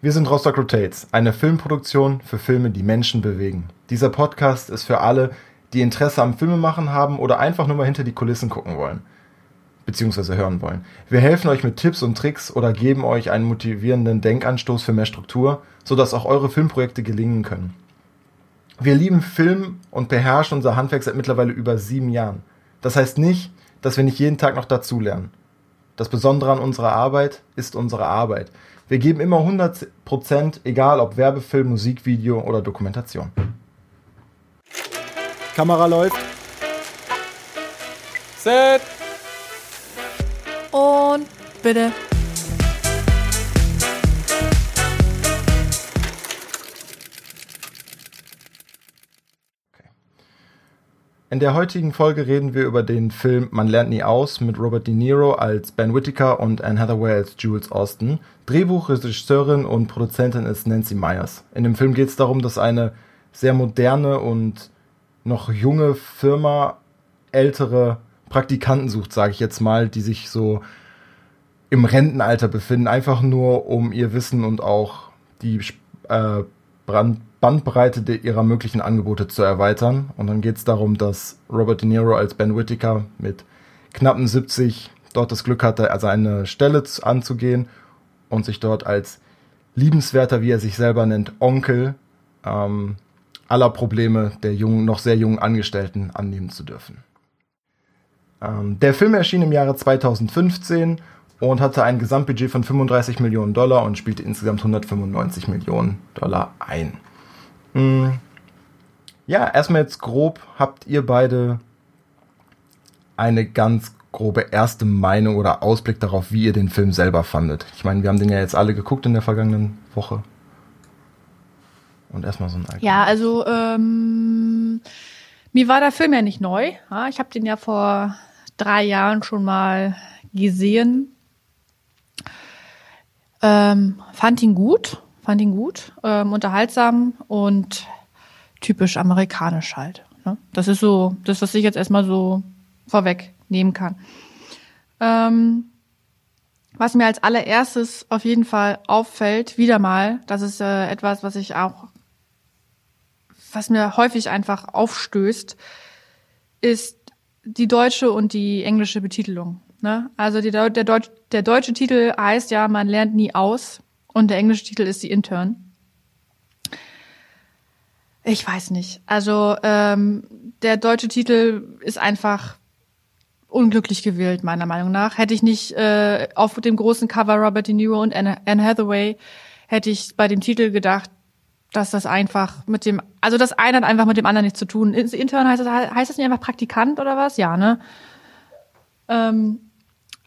Wir sind Rostock Rotates, eine Filmproduktion für Filme, die Menschen bewegen. Dieser Podcast ist für alle, die Interesse am Filmemachen haben oder einfach nur mal hinter die Kulissen gucken wollen. Beziehungsweise hören wollen. Wir helfen euch mit Tipps und Tricks oder geben euch einen motivierenden Denkanstoß für mehr Struktur, sodass auch eure Filmprojekte gelingen können. Wir lieben Film und beherrschen unser Handwerk seit mittlerweile über sieben Jahren. Das heißt nicht, dass wir nicht jeden Tag noch dazulernen. Das Besondere an unserer Arbeit ist unsere Arbeit. Wir geben immer 100%, egal ob Werbefilm, Musikvideo oder Dokumentation. Kamera läuft. Set. Und bitte. In der heutigen Folge reden wir über den Film Man lernt nie aus mit Robert De Niro als Ben Whittaker und Anne Hathaway als Jules Austin. Drehbuch, Regisseurin und Produzentin ist Nancy Myers. In dem Film geht es darum, dass eine sehr moderne und noch junge Firma ältere Praktikanten sucht, sage ich jetzt mal, die sich so im Rentenalter befinden, einfach nur um ihr Wissen und auch die äh, Brand Bandbreite ihrer möglichen Angebote zu erweitern. Und dann geht es darum, dass Robert De Niro als Ben Whittaker mit knappen 70 dort das Glück hatte, seine Stelle anzugehen und sich dort als liebenswerter, wie er sich selber nennt, Onkel ähm, aller Probleme der jungen, noch sehr jungen Angestellten annehmen zu dürfen. Ähm, der Film erschien im Jahre 2015 und hatte ein Gesamtbudget von 35 Millionen Dollar und spielte insgesamt 195 Millionen Dollar ein. Mm. Ja, erstmal jetzt grob, habt ihr beide eine ganz grobe erste Meinung oder Ausblick darauf, wie ihr den Film selber fandet? Ich meine, wir haben den ja jetzt alle geguckt in der vergangenen Woche. Und erstmal so ein Allgemein. Ja, also ähm, mir war der Film ja nicht neu. Ich habe den ja vor drei Jahren schon mal gesehen. Ähm, fand ihn gut fand ihn gut, ähm, unterhaltsam und typisch amerikanisch halt. Ne? Das ist so, das, was ich jetzt erstmal so vorwegnehmen kann. Ähm, was mir als allererstes auf jeden Fall auffällt, wieder mal, das ist äh, etwas, was ich auch, was mir häufig einfach aufstößt, ist die deutsche und die englische Betitelung. Ne? Also die, der, Deutsch, der deutsche Titel heißt ja, man lernt nie aus. Und der englische Titel ist The Intern. Ich weiß nicht. Also ähm, der deutsche Titel ist einfach unglücklich gewählt, meiner Meinung nach. Hätte ich nicht äh, auf dem großen Cover Robert De Niro und Anne, Anne Hathaway, hätte ich bei dem Titel gedacht, dass das einfach mit dem, also das eine hat einfach mit dem anderen nichts zu tun. Intern heißt das, heißt das nicht einfach Praktikant oder was? Ja, ne? Ähm,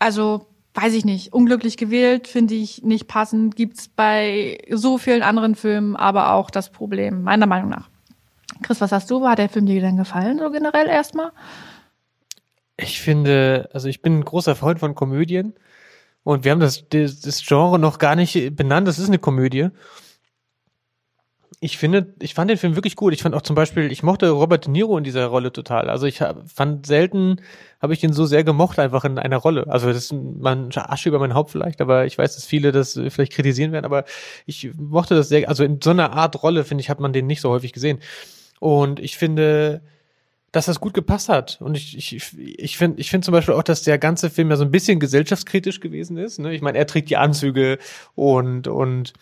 also weiß ich nicht, unglücklich gewählt, finde ich nicht passend, gibt's bei so vielen anderen Filmen aber auch das Problem, meiner Meinung nach. Chris, was hast du? Hat der Film dir denn gefallen, so generell erstmal? Ich finde, also ich bin ein großer Freund von Komödien und wir haben das, das Genre noch gar nicht benannt, das ist eine Komödie ich finde, ich fand den Film wirklich gut. Ich fand auch zum Beispiel, ich mochte Robert De Niro in dieser Rolle total. Also ich hab, fand selten, habe ich den so sehr gemocht einfach in einer Rolle. Also das ist man Asche über mein Haupt vielleicht, aber ich weiß, dass viele das vielleicht kritisieren werden, aber ich mochte das sehr, also in so einer Art Rolle, finde ich, hat man den nicht so häufig gesehen. Und ich finde, dass das gut gepasst hat. Und ich, ich, ich finde ich finde zum Beispiel auch, dass der ganze Film ja so ein bisschen gesellschaftskritisch gewesen ist. Ne? Ich meine, er trägt die Anzüge und, und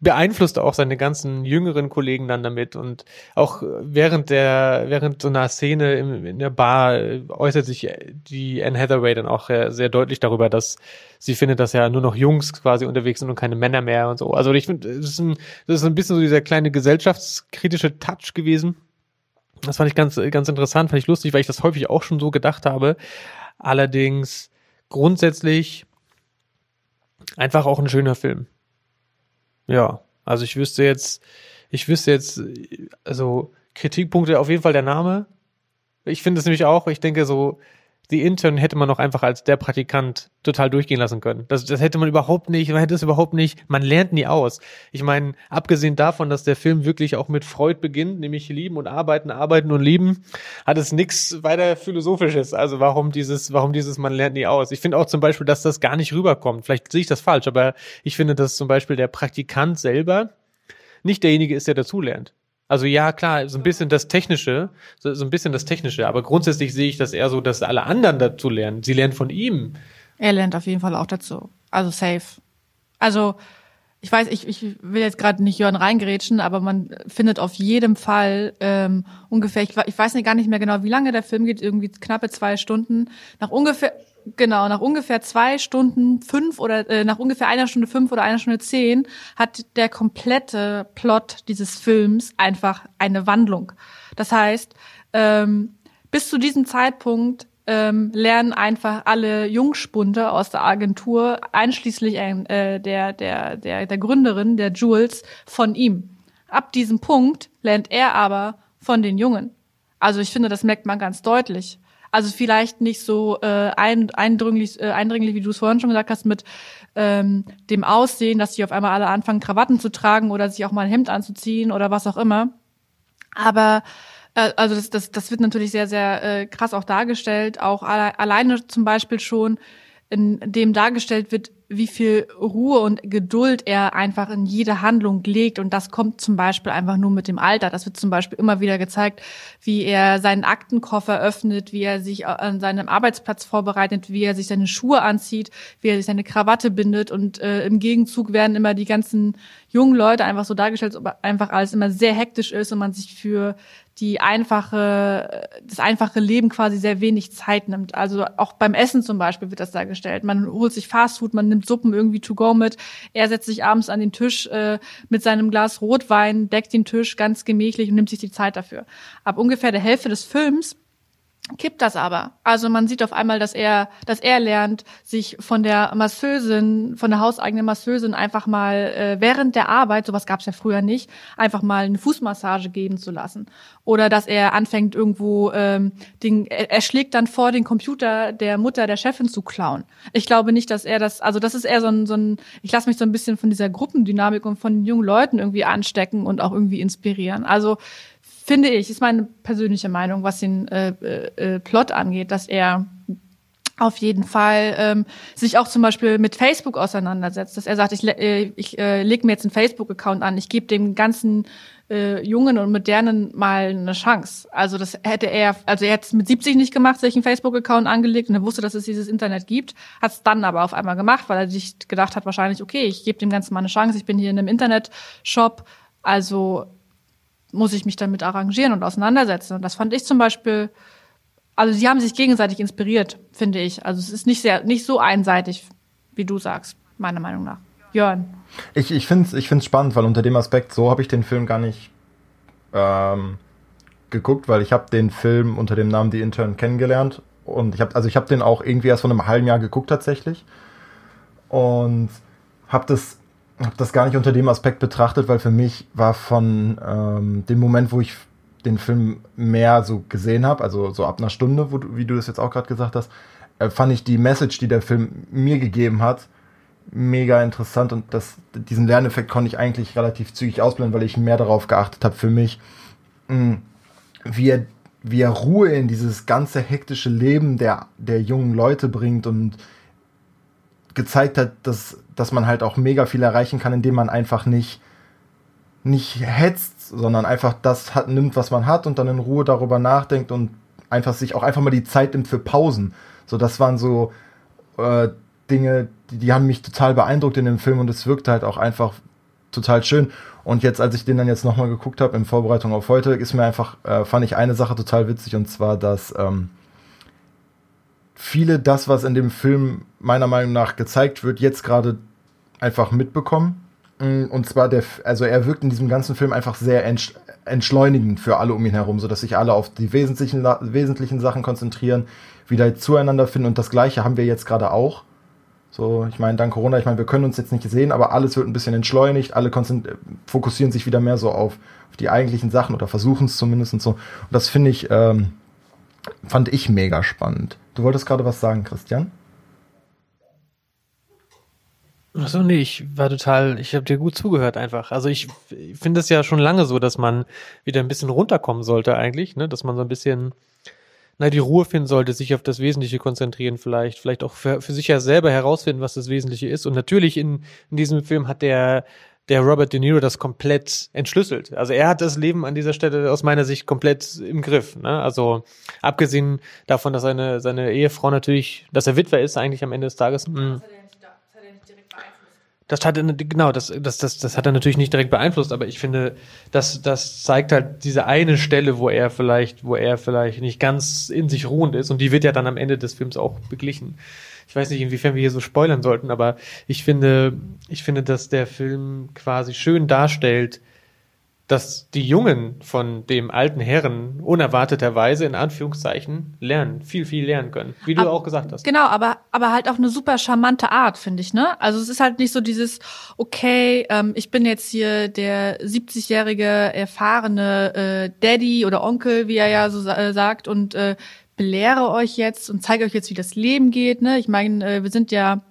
beeinflusst auch seine ganzen jüngeren Kollegen dann damit und auch während der während so einer Szene im, in der Bar äußert sich die Anne Hathaway dann auch sehr deutlich darüber, dass sie findet, dass ja nur noch Jungs quasi unterwegs sind und keine Männer mehr und so. Also ich finde, das das ist ein bisschen so dieser kleine gesellschaftskritische Touch gewesen. Das fand ich ganz ganz interessant, fand ich lustig, weil ich das häufig auch schon so gedacht habe. Allerdings grundsätzlich einfach auch ein schöner Film. Ja, also ich wüsste jetzt, ich wüsste jetzt, also Kritikpunkte auf jeden Fall der Name. Ich finde es nämlich auch, ich denke so, die Intern hätte man noch einfach als der Praktikant total durchgehen lassen können. Das, das hätte man überhaupt nicht, man hätte es überhaupt nicht, man lernt nie aus. Ich meine, abgesehen davon, dass der Film wirklich auch mit Freud beginnt, nämlich lieben und arbeiten, arbeiten und lieben, hat es nichts weiter Philosophisches. Also warum dieses, warum dieses, man lernt nie aus. Ich finde auch zum Beispiel, dass das gar nicht rüberkommt. Vielleicht sehe ich das falsch, aber ich finde, dass zum Beispiel der Praktikant selber nicht derjenige ist, der dazulernt. Also ja, klar, so ein bisschen das Technische, so, so ein bisschen das Technische, aber grundsätzlich sehe ich das eher so, dass alle anderen dazu lernen. Sie lernen von ihm. Er lernt auf jeden Fall auch dazu. Also safe. Also ich weiß, ich, ich will jetzt gerade nicht Jörn reingerätschen, aber man findet auf jedem Fall ähm, ungefähr, ich, ich weiß nicht gar nicht mehr genau, wie lange der Film geht, irgendwie knappe zwei Stunden. Nach ungefähr Genau, nach ungefähr zwei Stunden fünf oder äh, nach ungefähr einer Stunde fünf oder einer Stunde zehn hat der komplette Plot dieses Films einfach eine Wandlung. Das heißt, ähm, bis zu diesem Zeitpunkt ähm, lernen einfach alle Jungspunde aus der Agentur, einschließlich äh, der, der, der, der Gründerin, der Jules, von ihm. Ab diesem Punkt lernt er aber von den Jungen. Also ich finde, das merkt man ganz deutlich. Also vielleicht nicht so äh, ein, eindringlich, äh, eindringlich, wie du es vorhin schon gesagt hast, mit ähm, dem Aussehen, dass sie auf einmal alle anfangen, Krawatten zu tragen oder sich auch mal ein Hemd anzuziehen oder was auch immer. Aber äh, also das, das, das wird natürlich sehr, sehr äh, krass auch dargestellt. Auch alle, alleine zum Beispiel schon, in dem dargestellt wird, wie viel Ruhe und Geduld er einfach in jede Handlung legt. Und das kommt zum Beispiel einfach nur mit dem Alter. Das wird zum Beispiel immer wieder gezeigt, wie er seinen Aktenkoffer öffnet, wie er sich an seinem Arbeitsplatz vorbereitet, wie er sich seine Schuhe anzieht, wie er sich seine Krawatte bindet. Und äh, im Gegenzug werden immer die ganzen jungen Leute einfach so dargestellt, ob einfach alles immer sehr hektisch ist und man sich für die einfache, das einfache Leben quasi sehr wenig Zeit nimmt. Also auch beim Essen zum Beispiel wird das dargestellt. Man holt sich Fastfood, man nimmt Suppen irgendwie to go mit. Er setzt sich abends an den Tisch äh, mit seinem Glas Rotwein, deckt den Tisch ganz gemächlich und nimmt sich die Zeit dafür. Ab ungefähr der Hälfte des Films kippt das aber. Also man sieht auf einmal, dass er, dass er lernt, sich von der Masseusin, von der hauseigenen Masseusin einfach mal äh, während der Arbeit, sowas gab es ja früher nicht, einfach mal eine Fußmassage geben zu lassen. Oder dass er anfängt irgendwo, ähm, den, er, er schlägt dann vor, den Computer der Mutter der Chefin zu klauen. Ich glaube nicht, dass er das, also das ist eher so ein, so ein ich lasse mich so ein bisschen von dieser Gruppendynamik und von den jungen Leuten irgendwie anstecken und auch irgendwie inspirieren. Also finde ich, ist meine persönliche Meinung, was den äh, äh, äh, Plot angeht, dass er auf jeden Fall ähm, sich auch zum Beispiel mit Facebook auseinandersetzt, dass er sagt, ich, äh, ich äh, lege mir jetzt einen Facebook-Account an, ich gebe dem ganzen äh, Jungen und Modernen mal eine Chance. Also das hätte er, also er hat es mit 70 nicht gemacht, sich einen Facebook-Account angelegt und er wusste, dass es dieses Internet gibt, hat es dann aber auf einmal gemacht, weil er sich gedacht hat, wahrscheinlich, okay, ich gebe dem Ganzen mal eine Chance, ich bin hier in einem Internet-Shop, also muss ich mich damit arrangieren und auseinandersetzen. Und das fand ich zum Beispiel, also sie haben sich gegenseitig inspiriert, finde ich. Also es ist nicht sehr, nicht so einseitig, wie du sagst, meiner Meinung nach. Jörn. Ich, ich finde es ich find's spannend, weil unter dem Aspekt, so habe ich den Film gar nicht ähm, geguckt, weil ich habe den Film unter dem Namen Die Intern kennengelernt. Und ich habe, also ich habe den auch irgendwie erst vor einem halben Jahr geguckt tatsächlich. Und habe das habe das gar nicht unter dem Aspekt betrachtet, weil für mich war von ähm, dem Moment, wo ich den Film mehr so gesehen habe, also so ab einer Stunde, wo du, wie du das jetzt auch gerade gesagt hast, äh, fand ich die Message, die der Film mir gegeben hat, mega interessant und das, diesen Lerneffekt konnte ich eigentlich relativ zügig ausblenden, weil ich mehr darauf geachtet habe für mich, mh, mm, wie er, wie er Ruhe in dieses ganze hektische Leben der, der jungen Leute bringt und gezeigt hat, dass, dass man halt auch mega viel erreichen kann, indem man einfach nicht, nicht hetzt, sondern einfach das hat, nimmt, was man hat und dann in Ruhe darüber nachdenkt und einfach sich auch einfach mal die Zeit nimmt für Pausen. So, das waren so äh, Dinge, die, die haben mich total beeindruckt in dem Film und es wirkte halt auch einfach total schön. Und jetzt, als ich den dann jetzt nochmal geguckt habe in Vorbereitung auf heute, ist mir einfach, äh, fand ich eine Sache total witzig und zwar, dass ähm, viele das, was in dem Film meiner Meinung nach gezeigt wird, jetzt gerade einfach mitbekommen. Mm, und zwar der, also er wirkt in diesem ganzen Film einfach sehr entschleunigend für alle um ihn herum, sodass sich alle auf die wesentlichen, wesentlichen Sachen konzentrieren, wieder zueinander finden. Und das Gleiche haben wir jetzt gerade auch. So, ich meine, dank Corona, ich meine, wir können uns jetzt nicht sehen, aber alles wird ein bisschen entschleunigt, alle fokussieren sich wieder mehr so auf, auf die eigentlichen Sachen oder versuchen es zumindest und so. Und das finde ich, ähm, fand ich mega spannend Du wolltest gerade was sagen, Christian? Achso, nee, ich war total, ich habe dir gut zugehört einfach. Also ich, ich finde es ja schon lange so, dass man wieder ein bisschen runterkommen sollte eigentlich, ne? dass man so ein bisschen na, die Ruhe finden sollte, sich auf das Wesentliche konzentrieren vielleicht, vielleicht auch für, für sich ja selber herausfinden, was das Wesentliche ist. Und natürlich in, in diesem Film hat der, der Robert De Niro das komplett entschlüsselt. Also er hat das Leben an dieser Stelle aus meiner Sicht komplett im Griff. Ne? Also abgesehen davon, dass seine, seine Ehefrau natürlich, dass er Witwer ist eigentlich am Ende des Tages. Mh, das hat genau, das, das, das, das hat er natürlich nicht direkt beeinflusst, aber ich finde, das, das zeigt halt diese eine Stelle, wo er vielleicht, wo er vielleicht nicht ganz in sich ruhend ist und die wird ja dann am Ende des Films auch beglichen. Ich weiß nicht, inwiefern wir hier so spoilern sollten, aber ich finde, ich finde, dass der Film quasi schön darstellt, dass die Jungen von dem alten Herren unerwarteterweise in Anführungszeichen lernen, viel, viel lernen können, wie du Ab, auch gesagt hast. Genau, aber, aber halt auch eine super charmante Art, finde ich, ne? Also es ist halt nicht so dieses, okay, ähm, ich bin jetzt hier der 70-jährige erfahrene äh, Daddy oder Onkel, wie er ja so äh, sagt, und äh, belehre euch jetzt und zeige euch jetzt, wie das Leben geht, ne? Ich meine, äh, wir sind ja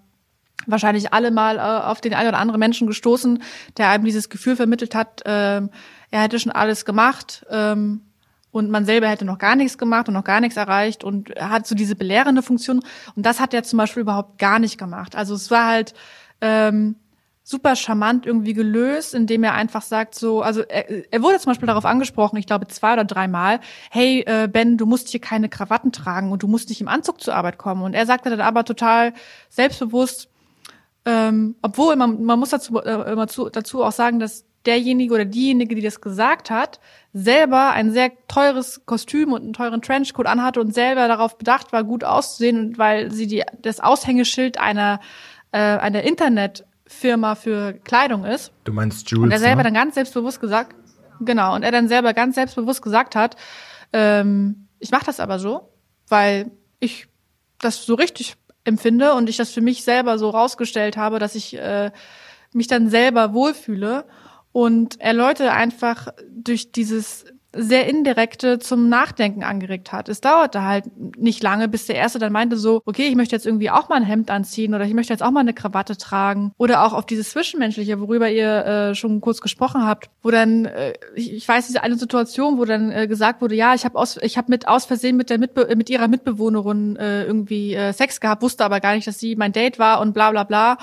wahrscheinlich alle mal äh, auf den einen oder anderen Menschen gestoßen, der einem dieses Gefühl vermittelt hat, ähm, er hätte schon alles gemacht ähm, und man selber hätte noch gar nichts gemacht und noch gar nichts erreicht und hat so diese belehrende Funktion und das hat er zum Beispiel überhaupt gar nicht gemacht. Also es war halt ähm, super charmant irgendwie gelöst, indem er einfach sagt so, also er, er wurde zum Beispiel darauf angesprochen, ich glaube zwei oder dreimal, hey äh, Ben, du musst hier keine Krawatten tragen und du musst nicht im Anzug zur Arbeit kommen. Und er sagte dann aber total selbstbewusst, ähm, obwohl man, man muss dazu, äh, immer zu, dazu auch sagen, dass derjenige oder diejenige, die das gesagt hat, selber ein sehr teures Kostüm und einen teuren Trenchcoat anhatte und selber darauf bedacht war, gut auszusehen, weil sie die, das Aushängeschild einer, äh, einer Internetfirma für Kleidung ist. Du meinst Jules, Und er selber ne? dann ganz selbstbewusst gesagt, genau, und er dann selber ganz selbstbewusst gesagt hat, ähm, ich mache das aber so, weil ich das so richtig empfinde und ich das für mich selber so rausgestellt habe, dass ich äh, mich dann selber wohlfühle und er Leute einfach durch dieses sehr indirekte zum Nachdenken angeregt hat. Es dauerte halt nicht lange, bis der erste dann meinte so, okay, ich möchte jetzt irgendwie auch mal ein Hemd anziehen oder ich möchte jetzt auch mal eine Krawatte tragen oder auch auf dieses Zwischenmenschliche, worüber ihr äh, schon kurz gesprochen habt, wo dann äh, ich, ich weiß diese eine Situation, wo dann äh, gesagt wurde, ja, ich habe aus ich habe mit aus Versehen mit der Mitbe mit ihrer Mitbewohnerin äh, irgendwie äh, Sex gehabt, wusste aber gar nicht, dass sie mein Date war und bla bla bla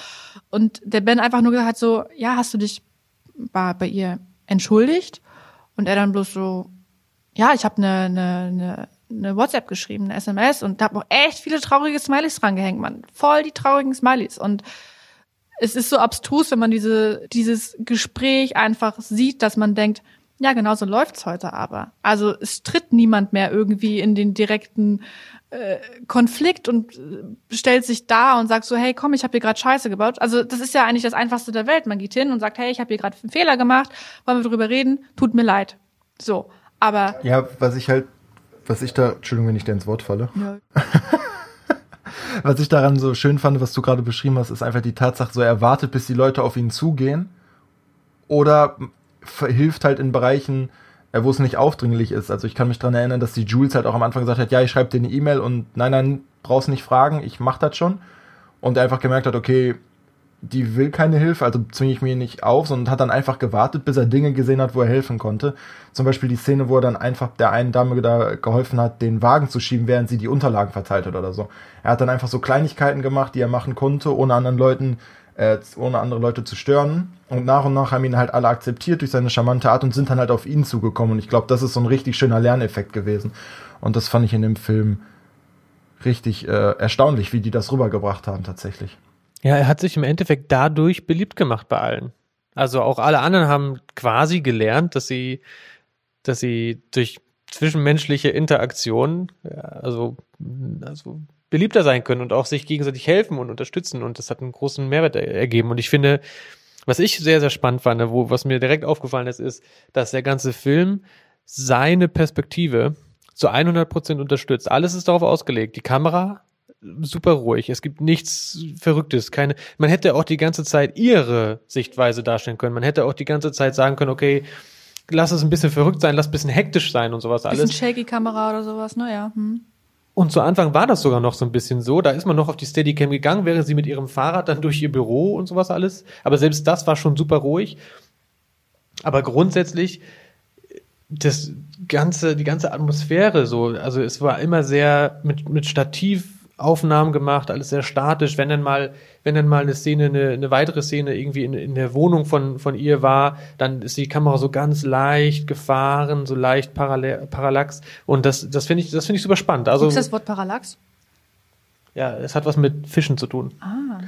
und der Ben einfach nur gesagt hat so, ja, hast du dich bei, bei ihr entschuldigt? Und er dann bloß so, ja, ich habe eine, eine, eine, eine WhatsApp geschrieben, eine SMS und da hab auch echt viele traurige Smileys dran gehängt, man. Voll die traurigen Smileys. Und es ist so abstrus, wenn man diese, dieses Gespräch einfach sieht, dass man denkt, ja, genau so läuft's heute aber. Also es tritt niemand mehr irgendwie in den direkten äh, Konflikt und äh, stellt sich da und sagt so, hey, komm, ich habe hier gerade Scheiße gebaut. Also das ist ja eigentlich das Einfachste der Welt. Man geht hin und sagt, hey, ich habe hier gerade einen Fehler gemacht, wollen wir drüber reden? Tut mir leid. So, aber Ja, was ich halt, was ich da, Entschuldigung, wenn ich dir ins Wort falle. ja, Was ich daran so schön fand, was du gerade beschrieben hast, ist einfach die Tatsache, so er wartet, bis die Leute auf ihn zugehen. Oder hilft halt in Bereichen, äh, wo es nicht aufdringlich ist. Also ich kann mich dran erinnern, dass die Jules halt auch am Anfang gesagt hat, ja, ich schreibe dir eine E-Mail und nein, nein, brauchst nicht fragen, ich mach das schon. Und er einfach gemerkt hat, okay, die will keine Hilfe, also zwinge ich mir nicht auf, sondern hat dann einfach gewartet, bis er Dinge gesehen hat, wo er helfen konnte. Zum Beispiel die Szene, wo er dann einfach der einen Dame da geholfen hat, den Wagen zu schieben, während sie die Unterlagen verteilt hat oder so. Er hat dann einfach so Kleinigkeiten gemacht, die er machen konnte, ohne anderen Leuten, äh, ohne andere Leute zu stören. Und nach und nach haben ihn halt alle akzeptiert durch seine charmante Art und sind dann halt auf ihn zugekommen. Und ich glaube, das ist so ein richtig schöner Lerneffekt gewesen. Und das fand ich in dem Film richtig äh, erstaunlich, wie die das rübergebracht haben tatsächlich. Ja, er hat sich im Endeffekt dadurch beliebt gemacht bei allen. Also auch alle anderen haben quasi gelernt, dass sie, dass sie durch zwischenmenschliche Interaktion, also, also beliebter sein können und auch sich gegenseitig helfen und unterstützen. Und das hat einen großen Mehrwert er ergeben. Und ich finde, was ich sehr, sehr spannend fand, wo, was mir direkt aufgefallen ist, ist, dass der ganze Film seine Perspektive zu 100 Prozent unterstützt. Alles ist darauf ausgelegt. Die Kamera super ruhig. Es gibt nichts Verrücktes. Keine, man hätte auch die ganze Zeit ihre Sichtweise darstellen können. Man hätte auch die ganze Zeit sagen können, okay, lass es ein bisschen verrückt sein, lass ein bisschen hektisch sein und sowas bisschen alles. shaky Kamera oder sowas, ne, ja. Hm. Und zu Anfang war das sogar noch so ein bisschen so. Da ist man noch auf die Steadicam gegangen, während sie mit ihrem Fahrrad dann durch ihr Büro und sowas alles. Aber selbst das war schon super ruhig. Aber grundsätzlich das ganze, die ganze Atmosphäre so, also es war immer sehr mit, mit Stativaufnahmen gemacht, alles sehr statisch. Wenn dann mal, wenn dann mal eine Szene, eine, eine weitere Szene irgendwie in, in der Wohnung von, von ihr war, dann ist die Kamera so ganz leicht gefahren, so leicht Parallel, Parallax. Und das, das finde ich, das finde ich super spannend. Also, Gibt's das Wort Parallax? ja, es hat was mit Fischen zu tun. Ah.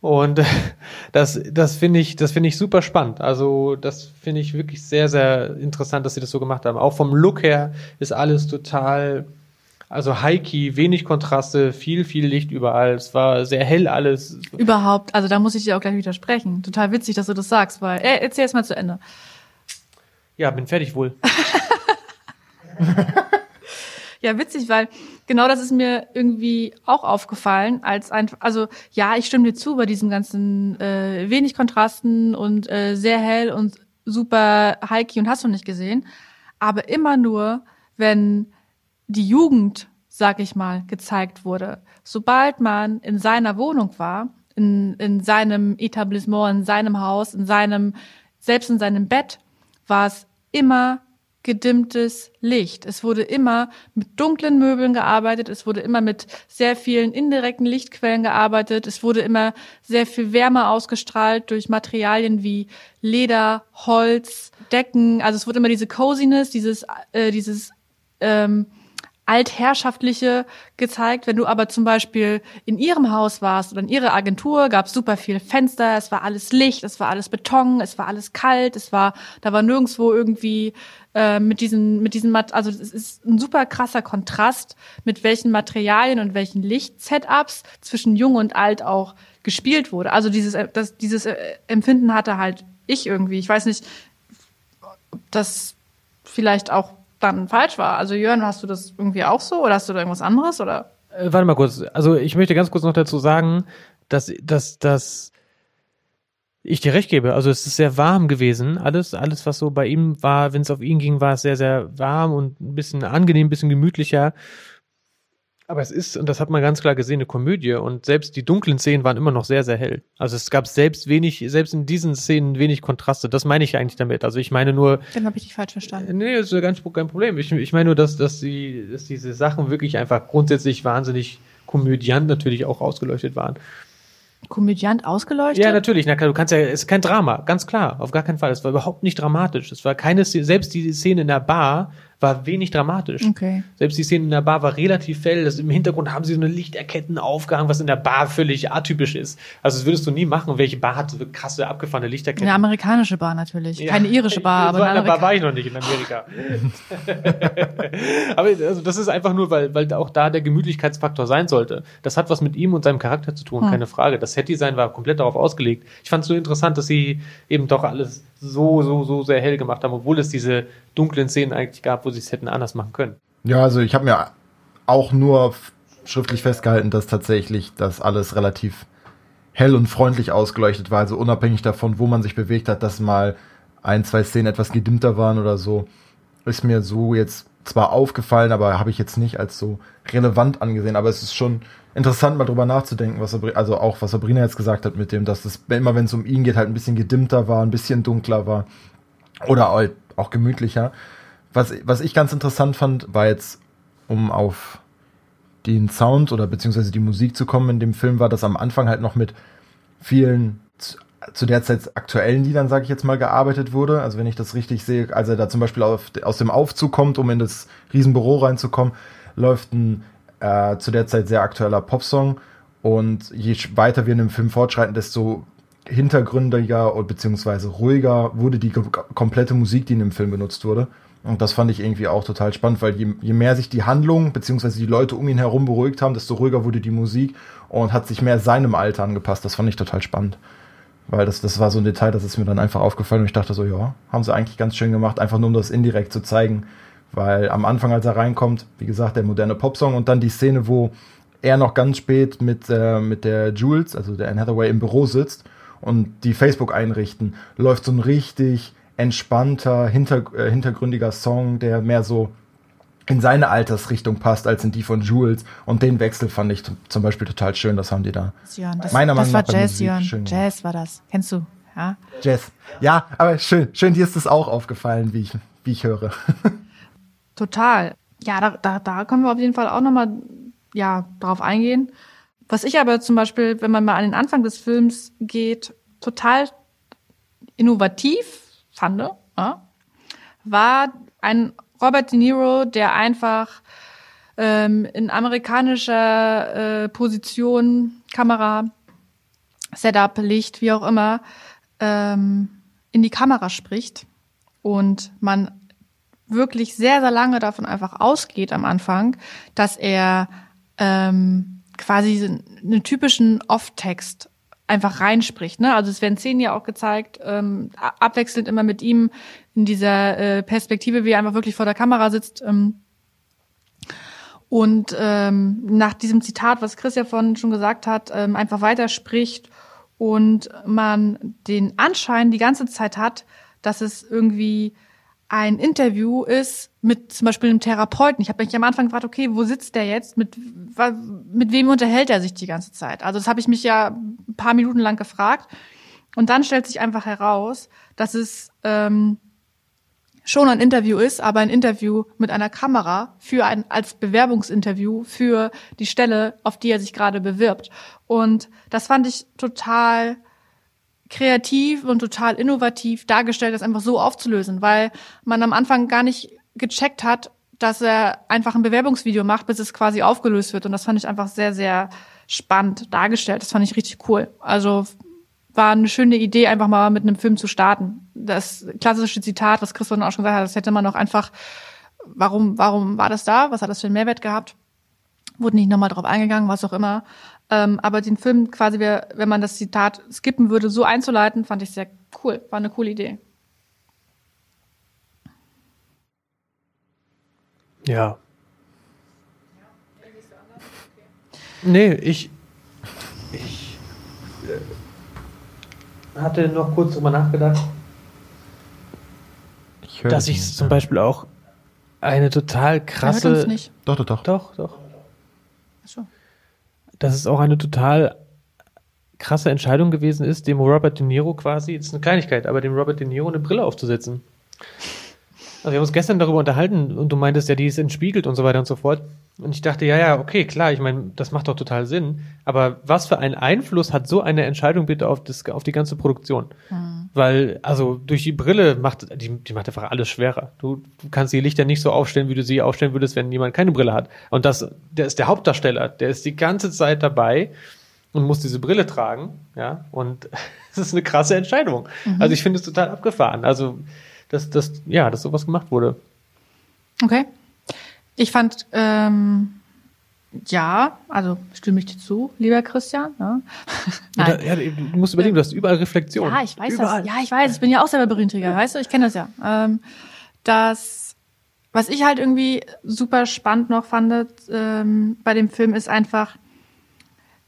Und das, das finde ich, das finde ich super spannend. Also das finde ich wirklich sehr, sehr interessant, dass sie das so gemacht haben. Auch vom Look her ist alles total, also high-key, wenig Kontraste, viel, viel Licht überall. Es war sehr hell alles. Überhaupt, also da muss ich dir auch gleich widersprechen. Total witzig, dass du das sagst, weil, äh, erzähl es mal zu Ende. Ja, bin fertig wohl. Ja, witzig, weil genau das ist mir irgendwie auch aufgefallen, als ein, also ja, ich stimme dir zu bei diesen ganzen äh, wenig Kontrasten und äh, sehr hell und super high und hast du nicht gesehen, aber immer nur, wenn die Jugend, sag ich mal, gezeigt wurde. Sobald man in seiner Wohnung war, in, in seinem Etablissement, in seinem Haus, in seinem, selbst in seinem Bett, war es immer gedimmtes Licht. Es wurde immer mit dunklen Möbeln gearbeitet, es wurde immer mit sehr vielen indirekten Lichtquellen gearbeitet, es wurde immer sehr viel Wärme ausgestrahlt durch Materialien wie Leder, Holz, Decken. Also es wurde immer diese Coziness, dieses, äh, dieses ähm, altherrschaftliche gezeigt. Wenn du aber zum Beispiel in ihrem Haus warst oder in ihrer Agentur, gab es super viele Fenster, es war alles Licht, es war alles Beton, es war alles kalt, es war, da war nirgendwo irgendwie äh, mit diesen, mit diesen, Mat also es ist ein super krasser Kontrast, mit welchen Materialien und welchen Licht-Setups zwischen Jung und Alt auch gespielt wurde. Also dieses, äh, das, dieses äh, Empfinden hatte halt ich irgendwie. Ich weiß nicht, ob das vielleicht auch dann falsch war. Also Jörn, hast du das irgendwie auch so oder hast du da irgendwas anderes oder? Äh, warte mal kurz. Also ich möchte ganz kurz noch dazu sagen, dass, dass, dass ich dir recht gebe. Also es ist sehr warm gewesen. Alles, alles, was so bei ihm war, wenn es auf ihn ging, war es sehr, sehr warm und ein bisschen angenehm, ein bisschen gemütlicher. Aber es ist, und das hat man ganz klar gesehen, eine Komödie. Und selbst die dunklen Szenen waren immer noch sehr, sehr hell. Also es gab selbst wenig, selbst in diesen Szenen wenig Kontraste. Das meine ich eigentlich damit. Also ich meine nur. Dann habe ich dich falsch verstanden. Nee, das ist ja ganz kein Problem. Ich, ich meine nur, dass, dass, die, dass diese Sachen wirklich einfach grundsätzlich wahnsinnig komödiant natürlich auch ausgeleuchtet waren. Komödiant ausgeleuchtet? Ja, natürlich. Na klar, du kannst ja, es ist kein Drama, ganz klar, auf gar keinen Fall. Es war überhaupt nicht dramatisch. Es war keine, selbst die Szene in der Bar war wenig dramatisch. Okay. Selbst die Szene in der Bar war relativ hell. Das, Im Hintergrund haben sie so eine Lichterketten aufgehangen, was in der Bar völlig atypisch ist. Also das würdest du nie machen. Welche Bar hat so krasse, abgefahrene Lichterketten? Eine amerikanische Bar natürlich. Ja. Keine irische Bar, so aber eine eine Bar war ich noch nicht in Amerika. aber also das ist einfach nur, weil, weil auch da der Gemütlichkeitsfaktor sein sollte. Das hat was mit ihm und seinem Charakter zu tun, Hm. keine Frage. Das Set-Design war komplett darauf ausgelegt. Ich fand es so interessant, dass sie eben doch alles so, so, so sehr hell gemacht haben, obwohl es diese dunklen Szenen eigentlich gab, wo sie es hätten anders machen können. Ja, also ich habe mir auch nur schriftlich festgehalten, dass tatsächlich das alles relativ hell und freundlich ausgeleuchtet war. Also unabhängig davon, wo man sich bewegt hat, dass mal ein, zwei Szenen etwas gedimmter waren oder so, ist mir so jetzt zwar aufgefallen, aber habe ich jetzt nicht als so relevant angesehen. Aber es ist schon interessant, mal drüber nachzudenken, was Sabri also auch was Sabrina jetzt gesagt hat mit dem, dass es immer, wenn es um ihn geht, halt ein bisschen gedimmter war, ein bisschen dunkler war oder halt auch gemütlicher. Was, was ich ganz interessant fand, war jetzt, um auf den Sound oder beziehungsweise die Musik zu kommen in dem Film, war, dass am Anfang halt noch mit vielen zu, der Zeit aktuellen Liedern, sage ich jetzt mal, gearbeitet wurde. Also wenn ich das richtig sehe, als er da zum Beispiel auf, aus dem Aufzug kommt, um in das Riesenbüro reinzukommen, läuft ein äh, zu der Zeit sehr aktueller Popsong. Und je weiter wir in dem Film fortschreiten, desto hintergründiger beziehungsweise ruhiger wurde die komplette Musik, die in dem Film benutzt wurde. Und das fand ich irgendwie auch total spannend, weil je, je mehr sich die Handlung beziehungsweise die Leute um ihn herum beruhigt haben, desto ruhiger wurde die Musik und hat sich mehr seinem Alter angepasst. Das fand ich total spannend. Weil das, das war so ein Detail, das ist mir dann einfach aufgefallen und ich dachte so, ja, haben sie eigentlich ganz schön gemacht, einfach nur um das indirekt zu zeigen. Weil am Anfang, als er reinkommt, wie gesagt, der moderne Popsong und dann die Szene, wo er noch ganz spät mit, äh, mit der Jules, also der Anne Hathaway, im Büro sitzt und die Facebook einrichten, läuft so ein richtig entspannter, hinter, äh, hintergründiger Song, der mehr so in seine Altersrichtung passt als in die von Jules. Und den Wechsel fand ich zum Beispiel total schön. Das haben die da. Das, Meiner das Meinung war nach Jazz, Jörn. Jazz war das. Kennst du? Ja. Jazz. Ja, aber schön. Schön, dir ist das auch aufgefallen, wie ich, wie ich höre. Total. Ja, da, da, da können wir auf jeden Fall auch nochmal ja, drauf eingehen. Was ich aber zum Beispiel, wenn man mal an den Anfang des Films geht, total innovativ fand, ja, war ein Robert De Niro, der einfach ähm, in amerikanischer äh, Position, Kamera, Setup, Licht, wie auch immer, ähm, in die Kamera spricht und man wirklich sehr, sehr lange davon einfach ausgeht am Anfang, dass er ähm, quasi einen typischen Off-Text einfach reinspricht. Ne? Also es werden Szenen ja auch gezeigt, ähm, abwechselnd immer mit ihm in dieser äh, Perspektive, wie er einfach wirklich vor der Kamera sitzt. Ähm, und ähm, nach diesem Zitat, was Chris ja vorhin schon gesagt hat, ähm, einfach weiterspricht und man den Anschein die ganze Zeit hat, dass es irgendwie ein Interview ist mit zum Beispiel einem Therapeuten. Ich habe mich am Anfang gefragt, okay, wo sitzt der jetzt? Mit, mit wem unterhält er sich die ganze Zeit? Also das habe ich mich ja ein paar Minuten lang gefragt. Und dann stellt sich einfach heraus, dass es ähm, schon ein Interview ist, aber ein Interview mit einer Kamera für ein als Bewerbungsinterview für die Stelle, auf die er sich gerade bewirbt. Und das fand ich total kreativ und total innovativ dargestellt, das einfach so aufzulösen, weil man am Anfang gar nicht gecheckt hat, dass er einfach ein Bewerbungsvideo macht, bis es quasi aufgelöst wird. Und das fand ich einfach sehr, sehr spannend dargestellt. Das fand ich richtig cool. Also war eine schöne Idee, einfach mal mit einem Film zu starten. Das klassische Zitat, was Chris vorhin auch schon gesagt hat, das hätte man auch einfach, warum, warum war das da? Was hat das für einen Mehrwert gehabt? Wurde nicht nochmal drauf eingegangen, was auch immer. Ähm, aber den Film quasi, wenn man das Zitat skippen würde, so einzuleiten, fand ich sehr cool. War eine coole Idee. Ja. Nee, ich hatte noch kurz drüber nachgedacht, Ich dass ich nicht, zum ja. Beispiel auch eine total Er hört krasse. uns nicht. Doch, doch, doch. Doch, doch. Achso. dass es auch eine total krasse Entscheidung gewesen ist, dem Robert De Niro quasi, das ist eine Kleinigkeit, aber dem Robert De Niro eine Brille aufzusetzen. Also wir haben uns gestern darüber unterhalten und du meintest ja, die ist entspiegelt und so weiter und so fort. Und ich dachte, ja, ja, okay, klar, ich meine, das macht doch total Sinn. Aber was für einen Einfluss hat so eine Entscheidung bitte auf, das, auf die ganze Produktion? Weil, also durch die Brille macht, die, die macht einfach alles schwerer. Du, du kannst die Lichter nicht so aufstellen, wie du sie aufstellen würdest, wenn jemand keine Brille hat. Und das, der ist der Hauptdarsteller, der ist die ganze Zeit dabei und muss diese Brille tragen, ja. Und es ist eine krasse Entscheidung. Also ich finde es total abgefahren. Also, dass, dass, ja, dass sowas gemacht wurde. Okay. Ich fand, ähm, ja, also stimme ich dir zu, lieber Christian. Ne? Nein. Ja, du musst überlegen, du hast überall Reflexion. Ja, ich weiß überall. das. Ja, ich weiß. Ich bin ja auch selber Brillenträger, weißt du? Ich kenne das ja. Ähm, das, was ich halt irgendwie super spannend noch fand ähm, bei dem Film, ist einfach,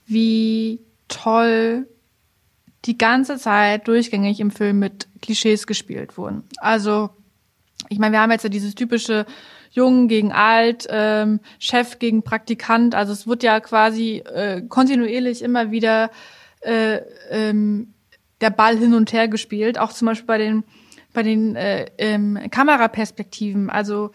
wie toll die ganze Zeit durchgängig im Film mit Klischees gespielt wurden. Also, ich meine, wir haben jetzt ja dieses typische Jung gegen Alt, ähm, Chef gegen Praktikant. Also es wird ja quasi äh, kontinuierlich immer wieder äh, ähm, der Ball hin und her gespielt. Auch zum Beispiel bei den bei den äh, ähm, Kameraperspektiven. Also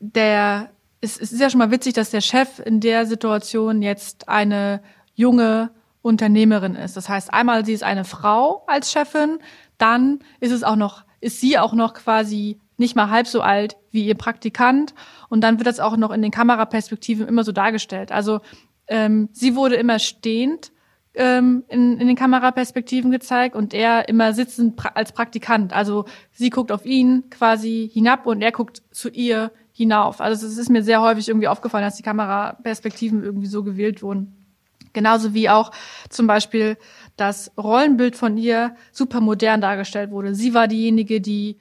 der es, es ist ja schon mal witzig, dass der Chef in der Situation jetzt eine junge Unternehmerin ist. Das heißt, einmal sie ist eine Frau als Chefin, dann ist es auch noch, ist sie auch noch quasi nicht mal halb so alt wie ihr Praktikant und dann wird das auch noch in den Kameraperspektiven immer so dargestellt. Also ähm, sie wurde immer stehend ähm, in, in den Kameraperspektiven gezeigt und er immer sitzend pra als Praktikant. Also sie guckt auf ihn quasi hinab und er guckt zu ihr hinauf. Also es ist mir sehr häufig irgendwie aufgefallen, dass die Kameraperspektiven irgendwie so gewählt wurden. Genauso wie auch zum Beispiel das Rollenbild von ihr super modern dargestellt wurde. Sie war diejenige, die,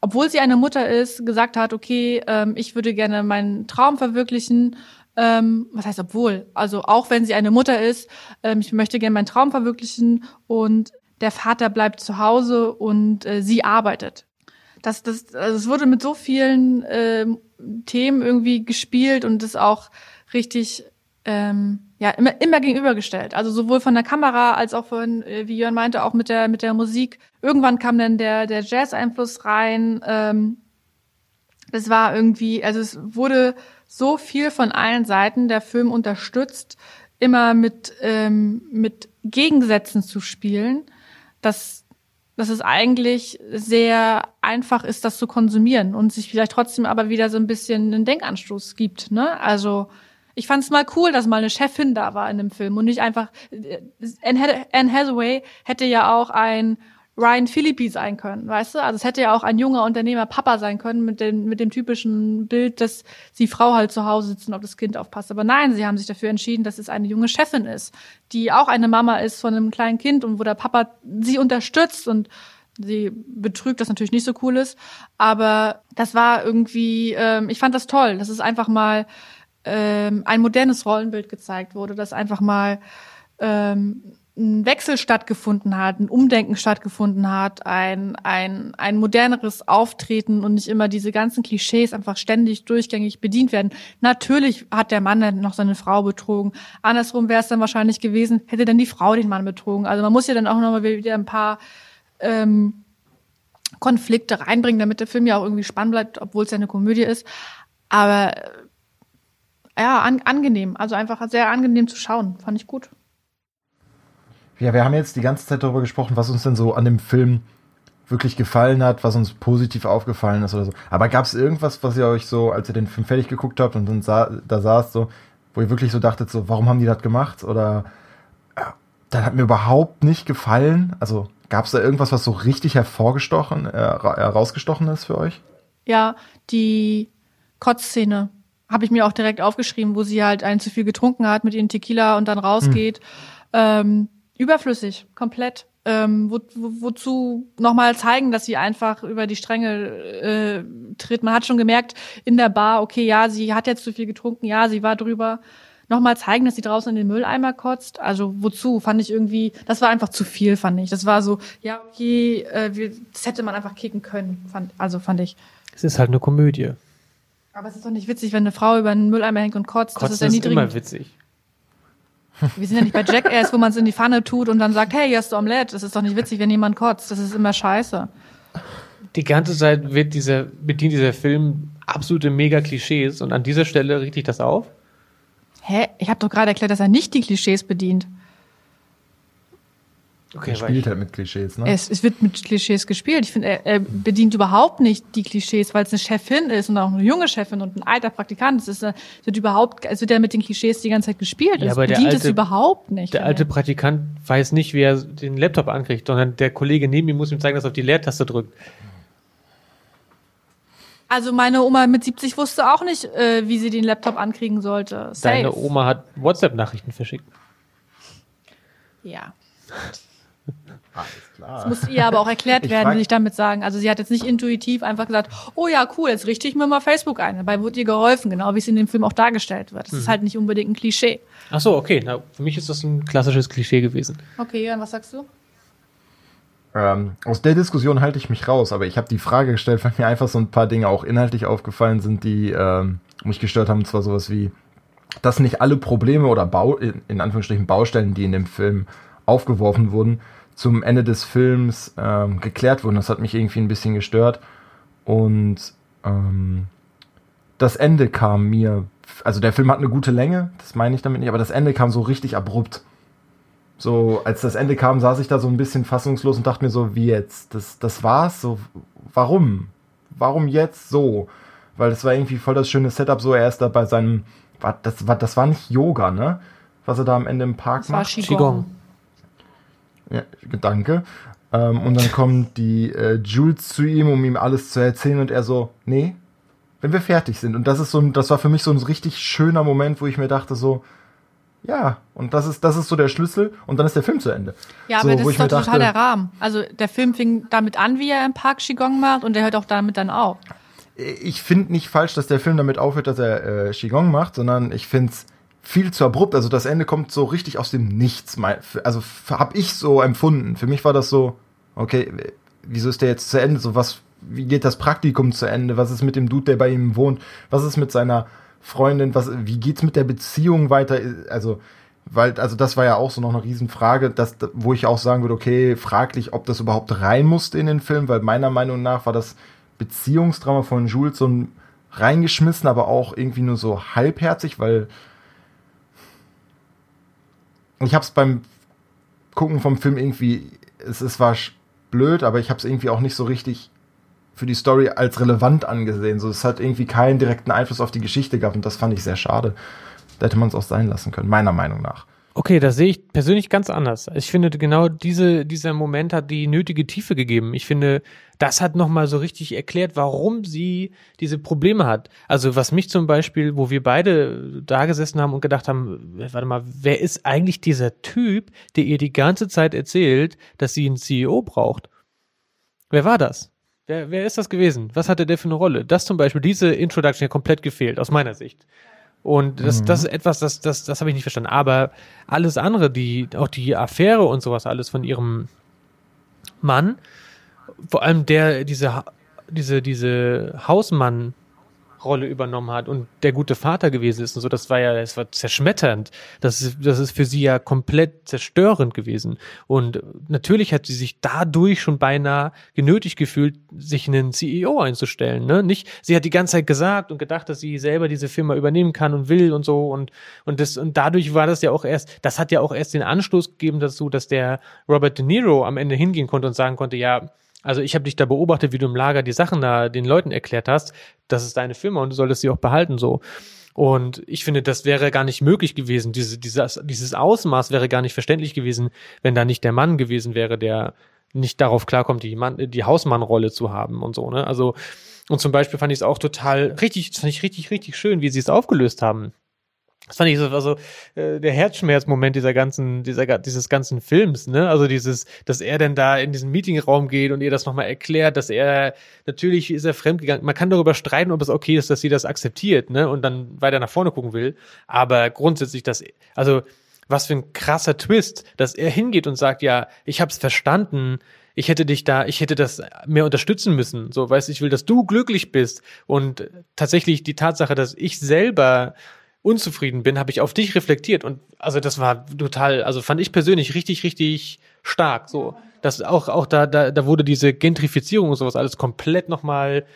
obwohl sie eine Mutter ist, gesagt hat, okay, ähm, ich würde gerne meinen Traum verwirklichen. Ähm, was heißt obwohl? Also auch wenn sie eine Mutter ist, ähm, ich möchte gerne meinen Traum verwirklichen und der Vater bleibt zu Hause und äh, sie arbeitet. das, das, also es wurde mit so vielen ähm, Themen irgendwie gespielt und das auch richtig ähm, ja immer immer gegenübergestellt. Also sowohl von der Kamera als auch von, äh, wie Jörn meinte, auch mit der mit der Musik. Irgendwann kam dann der der Jazz-Einfluss rein. Ähm, das war irgendwie, also es wurde so viel von allen Seiten der Film unterstützt, immer mit ähm, mit Gegensätzen zu spielen, dass dass es eigentlich sehr einfach ist, das zu konsumieren und sich vielleicht trotzdem aber wieder so ein bisschen einen Denkanstoß gibt. Ne? Also ich fand es mal cool, dass mal eine Chefin da war in dem Film und nicht einfach. Äh, Anne Hathaway hätte ja auch ein Ryan Philippi sein können, weißt du? Also es hätte ja auch ein junger Unternehmer Papa sein können mit dem, mit dem typischen Bild, dass die Frau halt zu Hause sitzt und auf das Kind aufpasst. Aber nein, sie haben sich dafür entschieden, dass es eine junge Chefin ist, die auch eine Mama ist von einem kleinen Kind und wo der Papa sie unterstützt und sie betrügt, das natürlich nicht so cool ist. Aber das war irgendwie, ähm, ich fand das toll. Das ist einfach mal ähm, ein modernes Rollenbild gezeigt wurde, dass einfach mal ähm, ein Wechsel stattgefunden hat, ein Umdenken stattgefunden hat, ein, ein, ein moderneres Auftreten und nicht immer diese ganzen Klischees einfach ständig durchgängig bedient werden. Natürlich hat der Mann dann noch seine Frau betrogen. Andersrum wäre es dann wahrscheinlich gewesen, hätte dann die Frau den Mann betrogen. Also man muss ja dann auch noch mal wieder ein paar ähm, Konflikte reinbringen, damit der Film ja auch irgendwie spannend bleibt, obwohl es ja eine Komödie ist. Aber ja, an, angenehm. Also einfach sehr angenehm zu schauen. Fand ich gut. Ja, wir haben jetzt die ganze Zeit darüber gesprochen, was uns denn so an dem Film wirklich gefallen hat, was uns positiv aufgefallen ist oder so. Aber gab es irgendwas, was ihr euch so, als ihr den Film fertig geguckt habt und dann sah, da saßt, so, wo ihr wirklich so dachtet, so, warum haben die das gemacht? Oder äh, das hat mir überhaupt nicht gefallen. Also gab es da irgendwas, was so richtig hervorgestochen, äh, herausgestochen ist für euch? Ja, die Kotzszene habe ich mir auch direkt aufgeschrieben, wo sie halt ein zu viel getrunken hat mit ihren Tequila und dann rausgeht. Hm. Ähm, überflüssig, komplett. Ähm, wo, wo, wozu nochmal zeigen, dass sie einfach über die Stränge äh, tritt. Man hat schon gemerkt in der Bar, okay, ja, sie hat jetzt zu viel getrunken, ja, sie war drüber. Nochmal zeigen, dass sie draußen in den Mülleimer kotzt. Also wozu? Fand ich irgendwie, das war einfach zu viel, fand ich. Das war so, ja, okay, äh, wir, das hätte man einfach kicken können, fand, also fand ich. Es ist halt eine Komödie. Aber es ist doch nicht witzig, wenn eine Frau über einen Mülleimer hängt und kotzt. Kotzen das ist ja niedrigend. immer witzig. Wir sind ja nicht bei Jackass, wo man es in die Pfanne tut und dann sagt, hey, hier hast du Omelette. Das ist doch nicht witzig, wenn jemand kotzt. Das ist immer scheiße. Die ganze Zeit wird dieser, bedient dieser Film absolute Mega-Klischees und an dieser Stelle richte ich das auf. Hä? Ich habe doch gerade erklärt, dass er nicht die Klischees bedient. Okay, er spielt halt mit Klischees, ne? Es, es wird mit Klischees gespielt. Ich finde, er, er bedient überhaupt nicht die Klischees, weil es eine Chefin ist und auch eine junge Chefin und ein alter Praktikant. Es ist, es wird überhaupt, es wird ja mit den Klischees die ganze Zeit gespielt. Ja, es bedient alte, es überhaupt nicht. Der alte Praktikant weiß nicht, wie er den Laptop ankriegt, sondern der Kollege neben ihm muss ihm zeigen, dass er auf die Leertaste drückt. Also meine Oma mit 70 wusste auch nicht, äh, wie sie den Laptop ankriegen sollte. Safe. Deine Oma hat WhatsApp-Nachrichten verschickt. Ja. Alles klar. Das muss ihr aber auch erklärt werden, will ich damit sagen. Also sie hat jetzt nicht intuitiv einfach gesagt, oh ja, cool, jetzt richte ich mir mal Facebook ein. Dabei wurde ihr geholfen, genau wie es in dem Film auch dargestellt wird. Das mhm. ist halt nicht unbedingt ein Klischee. Ach so, okay. Na, für mich ist das ein klassisches Klischee gewesen. Okay, Jörn, was sagst du? Ähm, aus der Diskussion halte ich mich raus, aber ich habe die Frage gestellt, weil mir einfach so ein paar Dinge auch inhaltlich aufgefallen sind, die ähm, mich gestört haben. Und zwar sowas wie, dass nicht alle Probleme oder Bau, in Anführungsstrichen Baustellen, die in dem Film aufgeworfen wurden, zum Ende des Films ähm, geklärt wurden. Das hat mich irgendwie ein bisschen gestört. Und ähm, das Ende kam mir, also der Film hat eine gute Länge, das meine ich damit nicht, aber das Ende kam so richtig abrupt. So, als das Ende kam, saß ich da so ein bisschen fassungslos und dachte mir so, wie jetzt? Das, das war's? So, warum? Warum jetzt so? Weil das war irgendwie voll das schöne Setup, so er ist da bei seinem, das war, das war nicht Yoga, ne? Was er da am Ende im Park das macht. War Qigong. Qigong. Ja, danke. Ähm, und dann kommt die äh, Jules zu ihm, um ihm alles zu erzählen und er so, nee, wenn wir fertig sind. Und das ist so ein, das war für mich so ein richtig schöner Moment, wo ich mir dachte so, ja, und das ist, das ist so der Schlüssel und dann ist der Film zu Ende. Ja, so, aber das ist doch total der Rahmen. Also der Film fing damit an, wie er im Park Qigong macht und der hört auch damit dann auf. Ich finde nicht falsch, dass der Film damit aufhört, dass er äh, Qigong macht, sondern ich finde es viel zu abrupt. Also das Ende kommt so richtig aus dem Nichts. Also habe ich so empfunden. Für mich war das so, okay, wieso ist der jetzt zu Ende? So was, wie geht das Praktikum zu Ende? Was ist mit dem Dude, der bei ihm wohnt? Was ist mit seiner Freundin? Was, wie geht's mit der Beziehung weiter? Also, weil, also das war ja auch so noch eine Riesenfrage, dass, wo ich auch sagen würde, okay, fraglich, ob das überhaupt rein musste in den Film, weil meiner Meinung nach war das Beziehungsdrama von Jules so ein reingeschmissen, aber auch irgendwie nur so halbherzig, weil ich hab's beim Gucken vom Film irgendwie, es, es war blöd, aber ich hab's irgendwie auch nicht so richtig für die Story als relevant angesehen. So, es hat irgendwie keinen direkten Einfluss auf die Geschichte gehabt und das fand ich sehr schade. Da hätte man es auch sein lassen können, meiner Meinung nach. Okay, das sehe ich persönlich ganz anders. Ich finde, genau diese, dieser Moment hat die nötige Tiefe gegeben. Ich finde, das hat nochmal so richtig erklärt, warum sie diese Probleme hat. Also was mich zum Beispiel, wo wir beide da gesessen haben und gedacht haben, warte mal, wer ist eigentlich dieser Typ, der ihr die ganze Zeit erzählt, dass sie einen CEO braucht? Wer war das? Wer, wer ist das gewesen? Was hatte der für eine Rolle? Das zum Beispiel, diese Introduction ja komplett gefehlt, aus meiner Sicht. Und das, mhm. das ist etwas, das, das, das habe ich nicht verstanden. Aber alles andere, die, auch die Affäre und sowas, alles von ihrem Mann, vor allem der, diese, diese, diese Hausmann, Rolle übernommen hat und der gute Vater gewesen ist und so, das war ja, das war zerschmetternd. Das ist, das ist für sie ja komplett zerstörend gewesen. Und natürlich hat sie sich dadurch schon beinahe genötigt gefühlt, sich einen CEO einzustellen. Ne? Nicht, sie hat die ganze Zeit gesagt und gedacht, dass sie selber diese Firma übernehmen kann und will und so und und das und dadurch war das ja auch erst, das hat ja auch erst den Anstoß gegeben dazu, dass der Robert De Niro am Ende hingehen konnte und sagen konnte, ja, also ich habe dich da beobachtet, wie du im Lager die Sachen da den Leuten erklärt hast. Das ist deine Firma und du solltest sie auch behalten so. Und ich finde, das wäre gar nicht möglich gewesen. Diese, dieses, dieses Ausmaß wäre gar nicht verständlich gewesen, wenn da nicht der Mann gewesen wäre, der nicht darauf klarkommt, die, Mann, die Hausmannrolle zu haben und so. Ne? Also und zum Beispiel fand ich es auch total richtig, fand ich richtig, richtig schön, wie sie es aufgelöst haben. Das fand ich so, also äh, der Herzschmerzmoment dieser ganzen, dieser, dieses ganzen Films, ne? Also dieses, dass er denn da in diesen Meetingraum geht und ihr das nochmal erklärt, dass er, natürlich ist er fremdgegangen. Man kann darüber streiten, ob es okay ist, dass sie das akzeptiert, ne? Und dann weiter nach vorne gucken will. Aber grundsätzlich, das, also, was für ein krasser Twist, dass er hingeht und sagt, ja, ich hab's verstanden, ich hätte dich da, ich hätte das mehr unterstützen müssen. So, weißt, ich will, dass du glücklich bist. Und tatsächlich die Tatsache, dass ich selber unzufrieden bin, habe ich auf dich reflektiert und also das war total, also fand ich persönlich richtig, richtig stark. So, dass auch auch da da da wurde diese Gentrifizierung und sowas alles komplett nochmal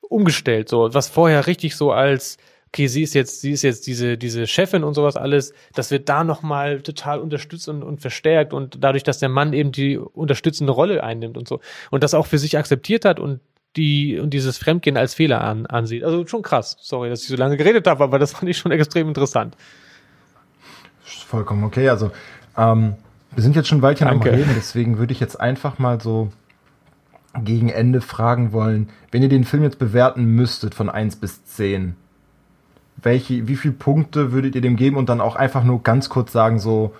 umgestellt. So, was vorher richtig so als okay, sie ist jetzt, sie ist jetzt diese, diese Chefin und sowas alles, das wird da nochmal total unterstützt und, und verstärkt und dadurch, dass der Mann eben die unterstützende Rolle einnimmt und so und das auch für sich akzeptiert hat und die und dieses Fremdgehen als Fehler an, ansieht. Also schon krass. Sorry, dass ich so lange geredet habe, aber das fand ich schon extrem interessant. Vollkommen okay. Also ähm, wir sind jetzt schon ein Weilchen Danke. am Reden, deswegen würde ich jetzt einfach mal so gegen Ende fragen wollen, wenn ihr den Film jetzt bewerten müsstet von 1 bis 10, welche, wie viele Punkte würdet ihr dem geben und dann auch einfach nur ganz kurz sagen, so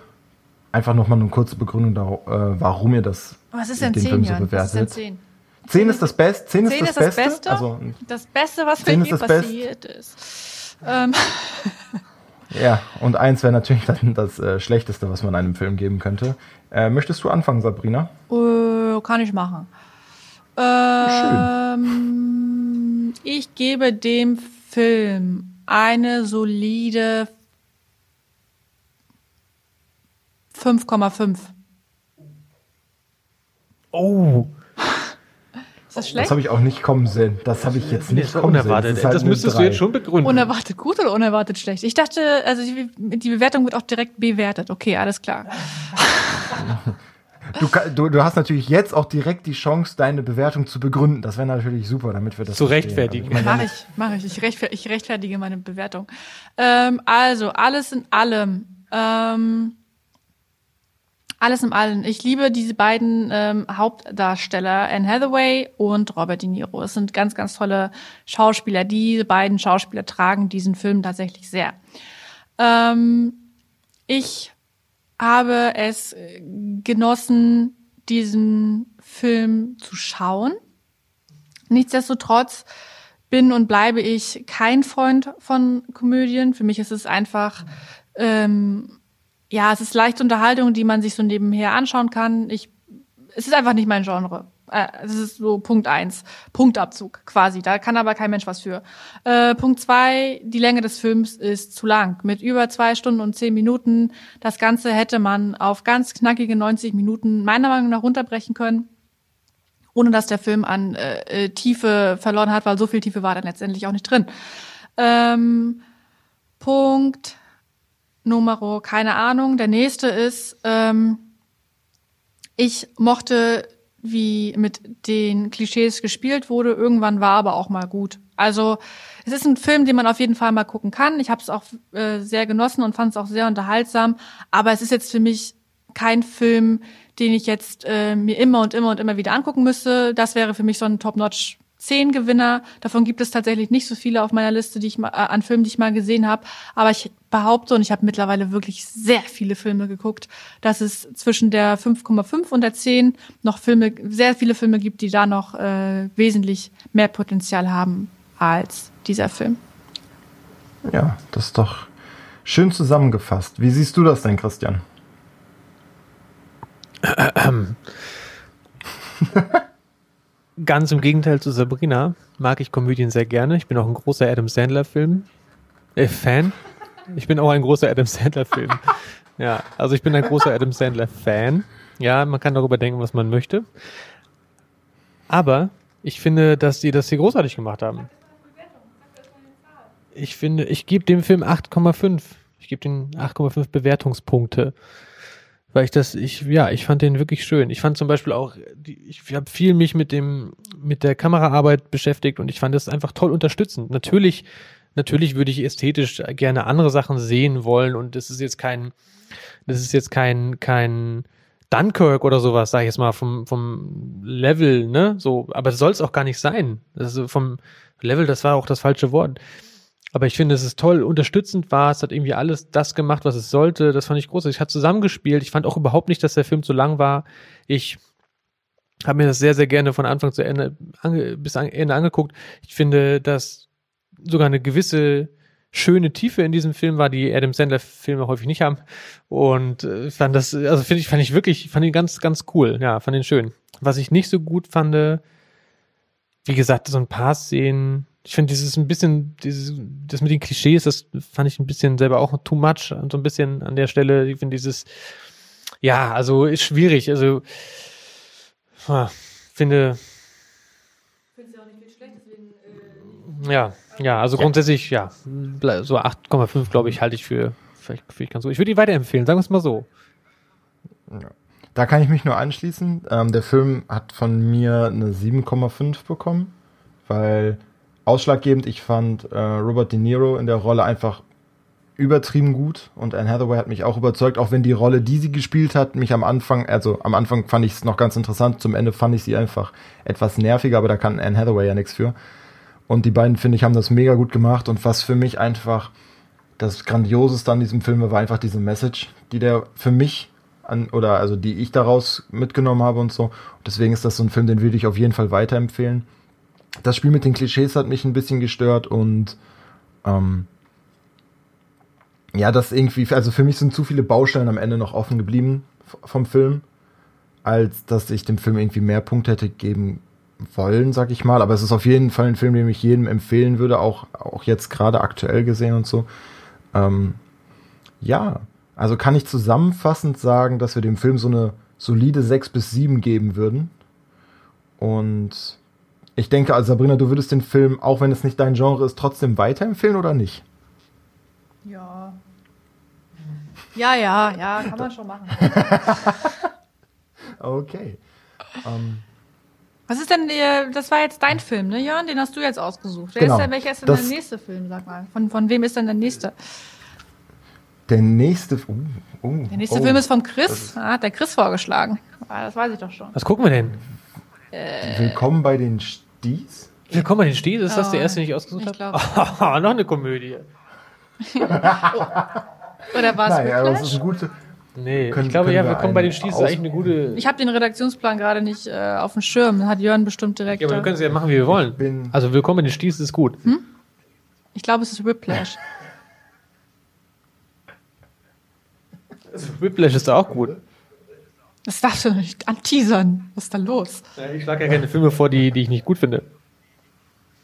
einfach nochmal eine kurze Begründung, da, äh, warum ihr das Was ist denn den 10, Film so bewertet. Was ist denn 10? 10 ist das Beste. 10 ist, das, ist das Beste. Beste. Also, das Beste, was mit mir passiert ist. Ähm. Ja, und eins wäre natürlich dann das äh, Schlechteste, was man einem Film geben könnte. Äh, möchtest du anfangen, Sabrina? Uh, kann ich machen. Ähm, ich gebe dem Film eine solide 5,5. Oh, das schlecht? Das habe ich auch nicht kommen sehen. Das habe ich jetzt nicht kommen unerwartet. sehen. Das, halt das müsstest du jetzt schon begründen. Unerwartet gut oder unerwartet schlecht? Ich dachte, also die, die Bewertung wird auch direkt bewertet. Okay, alles klar. Du, du, du, hast natürlich jetzt auch direkt die Chance, deine Bewertung zu begründen. Das wäre natürlich super, damit wir das zu rechtfertigen. Also, mache ich, mache ich. Ich, rechtfer ich rechtfertige meine Bewertung. Ähm, also alles in allem. Ähm, alles im Allen. Ich liebe diese beiden ähm, Hauptdarsteller, Anne Hathaway und Robert De Niro. Es sind ganz, ganz tolle Schauspieler. Diese beiden Schauspieler tragen diesen Film tatsächlich sehr. Ähm, ich habe es genossen, diesen Film zu schauen. Nichtsdestotrotz bin und bleibe ich kein Freund von Komödien. Für mich ist es einfach ähm, ja, es ist leichte Unterhaltung, die man sich so nebenher anschauen kann. Ich, es ist einfach nicht mein Genre. Äh, das ist so Punkt eins, Punktabzug quasi. Da kann aber kein Mensch was für. Äh, Punkt zwei, die Länge des Films ist zu lang. Mit über zwei Stunden und zehn Minuten. Das Ganze hätte man auf ganz knackige 90 Minuten meiner Meinung nach runterbrechen können ohne dass der Film an äh, äh, Tiefe verloren hat, weil so viel Tiefe war dann letztendlich auch nicht drin. Ähm, Punkt Numero, keine Ahnung. Der nächste ist, ähm, ich mochte, wie mit den Klischees gespielt wurde. Irgendwann war aber auch mal gut. Also es ist ein Film, den man auf jeden Fall mal gucken kann. Ich habe es auch äh, sehr genossen und fand es auch sehr unterhaltsam. Aber es ist jetzt für mich kein Film, den ich jetzt äh, mir immer und immer und immer wieder angucken müsste. Das wäre für mich so ein Top-Notch 10 Gewinner. Davon gibt es tatsächlich nicht so viele auf meiner Liste, die ich mal, äh, an Filmen, die ich mal gesehen habe. Aber ich behaupte, und ich habe mittlerweile wirklich sehr viele Filme geguckt, dass es zwischen der 5,5 und der 10 noch Filme, sehr viele Filme gibt, die da noch äh, wesentlich mehr Potenzial haben als dieser Film. Ja, das ist doch schön zusammengefasst. Wie siehst du das denn, Christian? Ganz im Gegenteil zu Sabrina mag ich Komödien sehr gerne. Ich bin auch ein großer Adam Sandler-Film äh, Fan. Ich bin auch ein großer Adam Sandler-Film. Ja, also ich bin ein großer Adam Sandler-Fan. Ja, man kann darüber denken, was man möchte. Aber ich finde, dass die das hier großartig gemacht haben. Ich finde, ich gebe dem Film 8,5. Ich gebe den 8,5 Bewertungspunkte weil ich das, ich, ja, ich fand den wirklich schön. Ich fand zum Beispiel auch, ich habe viel mich mit dem, mit der Kameraarbeit beschäftigt und ich fand das einfach toll unterstützend. Natürlich, natürlich würde ich ästhetisch gerne andere Sachen sehen wollen und das ist jetzt kein, das ist jetzt kein, kein Dunkirk oder sowas, sag ich jetzt mal, vom, vom Level, ne, so, aber soll es auch gar nicht sein. Also vom Level, das war auch das falsche Wort aber ich finde, es ist toll, unterstützend war, es hat irgendwie alles das gemacht, was es sollte. Das fand ich großartig. Ich hat zusammengespielt. Ich fand auch überhaupt nicht, dass der Film zu lang war. Ich habe mir das sehr, sehr gerne von Anfang zu Ende ange, bis an, Ende angeguckt. Ich finde, dass sogar eine gewisse schöne Tiefe in diesem Film war, die Adam Sandler Filme häufig nicht haben. Und äh, fand das, also finde ich, fand ich wirklich, fand ihn ganz, ganz cool. Ja, fand ihn schön. Was ich nicht so gut fand, wie gesagt, so ein paar Szenen, ich finde dieses ein bisschen, dieses, das mit den Klischees, das fand ich ein bisschen selber auch too much und so ein bisschen an der Stelle. Ich finde dieses, ja, also ist schwierig. Also ja, finde. Findest du auch nicht viel schlecht, deswegen. Äh, ja, ja, also ja. grundsätzlich, ja, so 8,5 glaube ich, halte ich für vielleicht, vielleicht ganz so. Ich würde die weiterempfehlen, sagen wir es mal so. Ja. Da kann ich mich nur anschließen. Ähm, der Film hat von mir eine 7,5 bekommen, weil ausschlaggebend. Ich fand äh, Robert De Niro in der Rolle einfach übertrieben gut und Anne Hathaway hat mich auch überzeugt, auch wenn die Rolle, die sie gespielt hat, mich am Anfang, also am Anfang fand ich es noch ganz interessant, zum Ende fand ich sie einfach etwas nerviger, aber da kann Anne Hathaway ja nichts für. Und die beiden, finde ich, haben das mega gut gemacht und was für mich einfach das Grandioseste an diesem Film war einfach diese Message, die der für mich an, oder also die ich daraus mitgenommen habe und so. Und deswegen ist das so ein Film, den würde ich auf jeden Fall weiterempfehlen das Spiel mit den Klischees hat mich ein bisschen gestört und ähm, ja, das irgendwie, also für mich sind zu viele Baustellen am Ende noch offen geblieben vom Film, als dass ich dem Film irgendwie mehr Punkte hätte geben wollen, sag ich mal. Aber es ist auf jeden Fall ein Film, den ich jedem empfehlen würde, auch, auch jetzt gerade aktuell gesehen und so. Ähm, ja, also kann ich zusammenfassend sagen, dass wir dem Film so eine solide 6 bis 7 geben würden. Und ich denke, also Sabrina, du würdest den Film, auch wenn es nicht dein Genre ist, trotzdem weiterempfehlen oder nicht? Ja. Ja, ja, ja, kann man schon machen. okay. Um, ähm. was ist denn, der, das war jetzt dein Film, ne, Jörn? Den hast du jetzt ausgesucht. Wer genau, ist denn, welcher ist denn der nächste Film, sag mal? Von, von wem ist denn der nächste? Der nächste, uh, uh, der nächste oh, Film ist vom Chris. Ah, hat der Chris vorgeschlagen. Ah, das weiß ich doch schon. Was gucken wir denn? Äh, Willkommen bei den Sties? Willkommen bei den Sties? Ist oh, das der erste, den ich ausgesucht habe? Oh, noch eine Komödie. Oder war es Nein, aber das ist eine gute. Nee, können, ich glaube, ja, Willkommen bei den Sties ist eigentlich eine gute. Ich habe den Redaktionsplan gerade nicht äh, auf dem Schirm. Hat Jörn bestimmt direkt. Ja, aber wir können es ja machen, wie wir wollen. Also Willkommen bei den Sties ist gut. Hm? Ich glaube, es ist Whiplash. Whiplash ist auch gut. Das darfst du nicht anteasern. Was ist da los? Ja, ich schlage ja keine Filme vor, die, die ich nicht gut finde.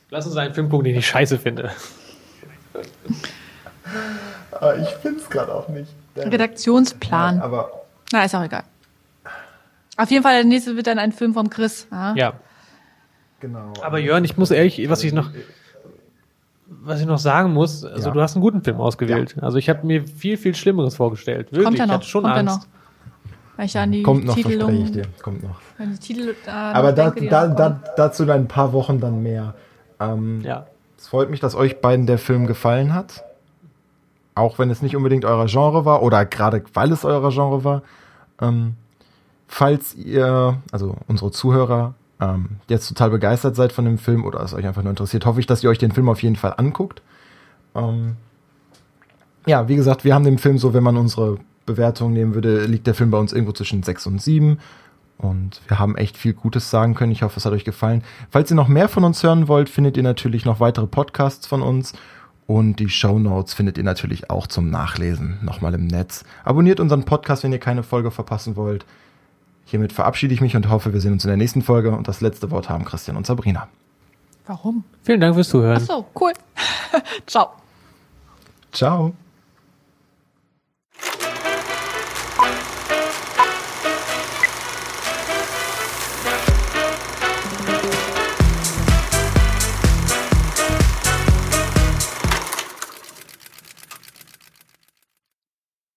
Lass uns einen Film gucken, den ich scheiße finde. Ah, ich finde es gerade auch nicht. Redaktionsplan. aber Na, ist auch egal. Auf jeden Fall, der nächste wird dann ein Film von Chris. Ja. Ja. genau. Aber Jörn, ich muss ehrlich, was ich noch, was ich noch sagen muss, also Ja. du hast einen guten Film ausgewählt. Also ich habe mir viel, viel Schlimmeres vorgestellt. Wirklich, Kommt ja ich noch. hatte schon kommt ja Angst. noch. Wenn ich an die kommt noch, Titel verspreche ich dir. Kommt noch. Titel da Aber noch da, denke, da, da, dazu in ein paar Wochen dann mehr. Ähm, Ja. Es freut mich, dass euch beiden der Film gefallen hat. Auch wenn es nicht unbedingt euer Genre war oder gerade weil es euer Genre war. Ähm, falls ihr, also unsere Zuhörer, ähm, jetzt total begeistert seid von dem Film oder es euch einfach nur interessiert, hoffe ich, dass ihr euch den Film auf jeden Fall anguckt. Ähm, ja, wie gesagt, wir haben den Film so, wenn man unsere Bewertung nehmen würde, liegt der Film bei uns irgendwo zwischen 6 und 7. Und wir haben echt viel Gutes sagen können. Ich hoffe, es hat euch gefallen. Falls ihr noch mehr von uns hören wollt, findet ihr natürlich noch weitere Podcasts von uns. Und die Show Notes findet ihr natürlich auch zum Nachlesen nochmal im Netz. Abonniert unseren Podcast, wenn ihr keine Folge verpassen wollt. Hiermit verabschiede ich mich und hoffe, wir sehen uns in der nächsten Folge. Und das letzte Wort haben Christian und Sabrina. Warum? Vielen Dank fürs Zuhören. Ach so, cool. Ciao. Ciao.